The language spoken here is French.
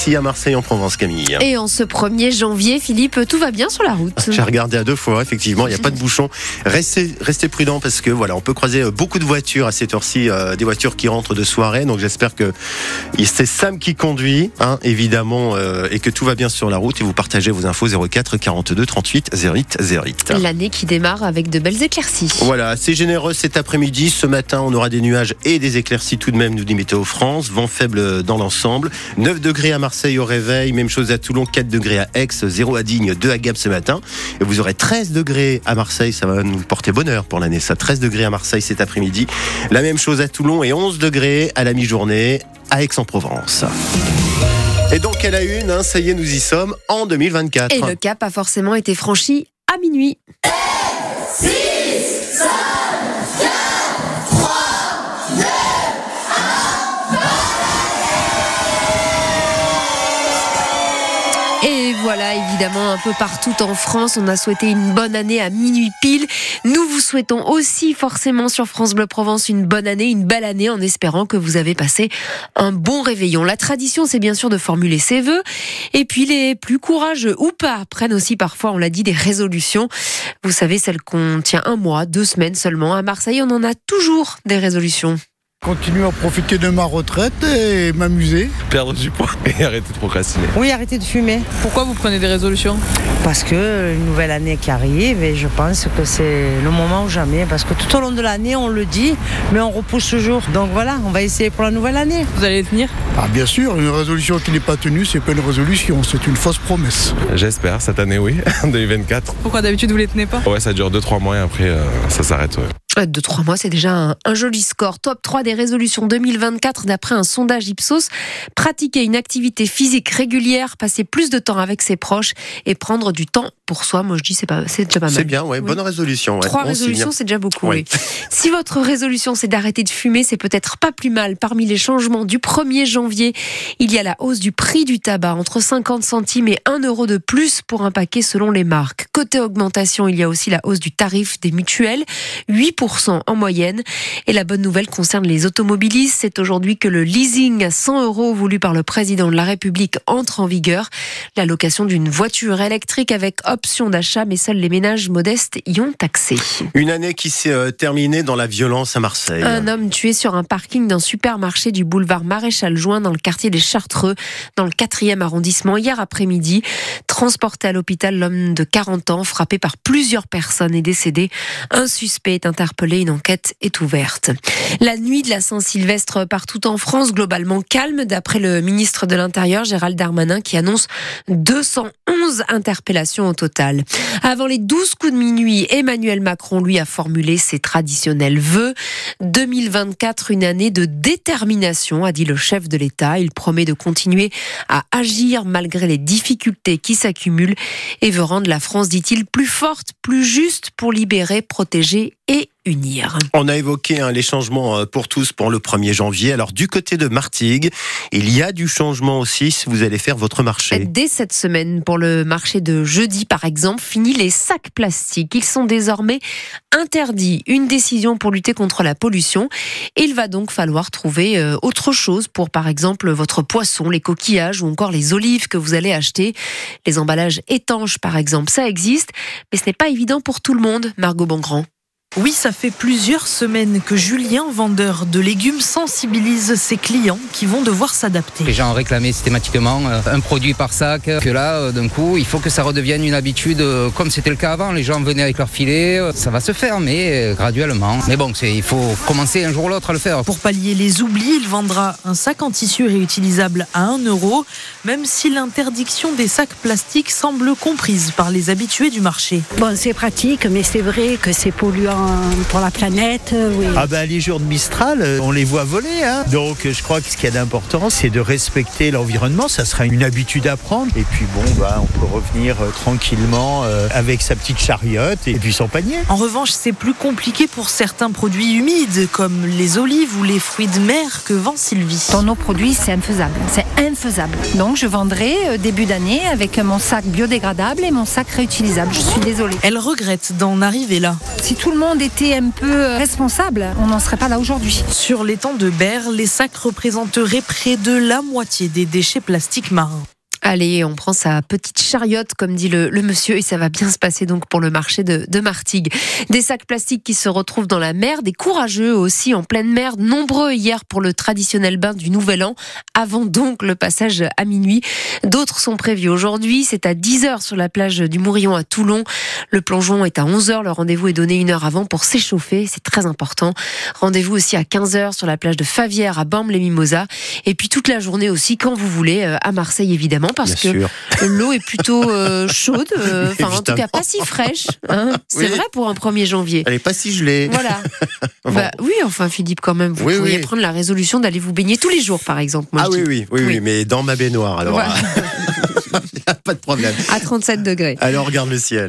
ici à Marseille en Provence, Camille. Et en ce 1er janvier, Philippe, tout va bien sur la route J'ai regardé à deux fois, effectivement, il n'y a pas de bouchon. Restez, restez prudent parce que voilà, on peut croiser euh, beaucoup de voitures à cette heure-ci, euh, des voitures qui rentrent de soirée. Donc j'espère que c'est Sam qui conduit, hein, évidemment, euh, et que tout va bien sur la route. Et vous partagez vos infos 04 42 38 08 08. L'année qui démarre avec de belles éclaircies. Voilà, c'est généreux cet après-midi. Ce matin, on aura des nuages et des éclaircies tout de même, nous dit Météo France. Vent faible dans l'ensemble. 9 degrés à Marseille au réveil, même chose à Toulon, 4 degrés à Aix, 0 à Digne, 2 à Gap ce matin. Et vous aurez 13 degrés à Marseille, ça va nous porter bonheur pour l'année. Ça, 13 degrés à Marseille cet après-midi. La même chose à Toulon et 11 degrés à la mi-journée à Aix-en-Provence. Et donc à la une, hein, ça y est, nous y sommes en 2024. Et le cap a forcément été franchi à minuit. Voilà, évidemment, un peu partout en France. On a souhaité une bonne année à minuit pile. Nous vous souhaitons aussi forcément sur France Bleu Provence une bonne année, une belle année, en espérant que vous avez passé un bon réveillon. La tradition, c'est bien sûr de formuler ses vœux. Et puis les plus courageux ou pas prennent aussi parfois, on l'a dit, des résolutions. Vous savez, celles qu'on tient un mois, deux semaines seulement. À Marseille, on en a toujours des résolutions. Continuer à profiter de ma retraite et m'amuser. Perdre du poids et arrêter de procrastiner. Oui, arrêter de fumer. Pourquoi vous prenez des résolutions? Parce que une nouvelle année qui arrive et je pense que c'est le moment ou jamais. Parce que tout au long de l'année, on le dit, mais on repousse toujours. Donc voilà, on va essayer pour la nouvelle année. Vous allez tenir? Ah bien sûr, une résolution qui n'est pas tenue, c'est pas une résolution, c'est une fausse promesse. J'espère, cette année oui, en 2024. Pourquoi d'habitude vous les tenez pas? Ouais, ça dure 2-3 mois et après euh, ça s'arrête. Ouais. De trois mois, c'est déjà un, un, joli score. Top 3 des résolutions 2024 d'après un sondage Ipsos. Pratiquer une activité physique régulière, passer plus de temps avec ses proches et prendre du temps pour soi. Moi, je dis, c'est pas, c'est déjà pas mal. C'est bien, ouais, Oui. bonne résolution. ouais. Trois On résolutions, c'est déjà beaucoup. Oui. Si votre résolution, c'est d'arrêter de fumer, c'est peut-être pas plus mal. Parmi les changements du 1er janvier, il y a la hausse du prix du tabac, entre 50 centimes et 1 euro de plus pour un paquet selon les marques. Côté augmentation, il y a aussi la hausse du tarif des mutuelles, 8% en moyenne. Et la bonne nouvelle concerne les automobilistes. C'est aujourd'hui que le leasing à 100 euros voulu par le président de la République entre en vigueur. La location d'une voiture électrique avec option d'achat, mais seuls les ménages modestes y ont accès. Une année qui s'est euh, terminée dans la violence à Marseille. Un homme tué sur un parking d'un supermarché du boulevard Maréchal Juin dans le quartier des Chartreux, dans le 4e arrondissement, hier après-midi. Transporté à l'hôpital, l'homme de 40 ans, frappé par plusieurs personnes, est décédé. Un suspect est interpellé, une enquête est ouverte. La nuit de la Saint-Sylvestre partout en France, globalement calme, d'après le ministre de l'Intérieur, Gérald Darmanin, qui annonce 211 interpellations au total. Avant les 12 coups de minuit, Emmanuel Macron, lui, a formulé ses traditionnels vœux. 2024, une année de détermination, a dit le chef de l'État. Il promet de continuer à agir malgré les difficultés qui s'accumulent et veut rendre la France, dit-il, plus forte, plus juste pour libérer, protéger et unir. On a évoqué hein, les changements euh, pour tous pour le 1er janvier. Alors du côté de Martigues, il y a du changement aussi si vous allez faire votre marché. Dès cette semaine, pour le marché de jeudi par exemple, fini les sacs plastiques. Ils sont désormais interdits. Une décision pour lutter contre la pollution. Il va donc falloir trouver euh, autre chose pour par exemple votre poisson, les coquillages ou encore les olives que vous allez acheter. Les emballages étanches par exemple, ça existe, mais ce n'est pas évident pour tout le monde, Margot Bongrand. Oui, ça fait plusieurs semaines que Julien, vendeur de légumes, sensibilise ses clients qui vont devoir Les s'adapter. gens réclamaient systématiquement euh, un produit par sac, que là, euh, d'un coup, il faut que ça redevienne une habitude euh, comme c'était le cas avant. Les gens venaient avec leur filet, euh, ça va se faire, mais euh, graduellement. Mais bon, c'est- il faut commencer un jour ou l'autre à le faire. Pour pallier les oublis, il vendra un sac en tissu réutilisable à 1 euro, même si l'interdiction des sacs plastiques semble comprise par les habitués du marché. Bon, c'est pratique, mais c'est vrai que c'est polluant pour la planète. euh, Oui. Ah ben les jours de Mistral, euh, on les voit voler. hein. Donc euh, je crois que ce qu'il y a d'important, c'est de respecter l'environnement. Ça sera une habitude à prendre. Et puis bon, bah, on peut revenir euh, tranquillement euh, avec sa petite chariote et puis son panier. En revanche, c'est plus compliqué pour certains produits humides, comme les olives ou les fruits de mer que vend Sylvie. Dans nos produits, c'est infaisable. C'est infaisable. Donc, je vendrai euh, début d'année avec mon sac biodégradable et mon sac réutilisable. Je suis désolée. Elle regrette d'en arriver là. Si tout le monde monde était un peu responsable, on n'en serait pas là aujourd'hui. Sur l'étang de Berre, les sacs représenteraient près de la moitié des déchets plastiques marins. Allez, on prend sa petite chariote, comme dit le, monsieur, et ça va bien se passer donc pour le marché de, Martigues. Des sacs plastiques qui se retrouvent dans la mer, des courageux aussi en pleine mer, nombreux hier pour le traditionnel bain du Nouvel An, avant donc le passage à minuit. D'autres sont prévus aujourd'hui, c'est à 10h sur la plage du Mourillon à Toulon. Le plongeon est à 11h, le rendez-vous est donné une heure avant pour s'échauffer, c'est très important. Rendez-vous aussi à 15h sur la plage de Favière à Bamble-les-Mimosas. Et puis toute la journée aussi, quand vous voulez, euh, à Marseille évidemment parce Bien que l'eau est plutôt euh, chaude, euh, enfin en tout cas pas si fraîche. Hein c'est Oui. vrai pour un 1er janvier. Elle est pas si gelée. Voilà. Bon. Bah, oui, enfin Philippe, quand même, vous Oui, pourriez oui. prendre la résolution d'aller vous baigner tous les jours, par exemple. Moi, ah oui, oui, oui, oui, mais dans ma baignoire alors. Voilà. Pas de problème. À 37 degrés. Alors regarde le ciel.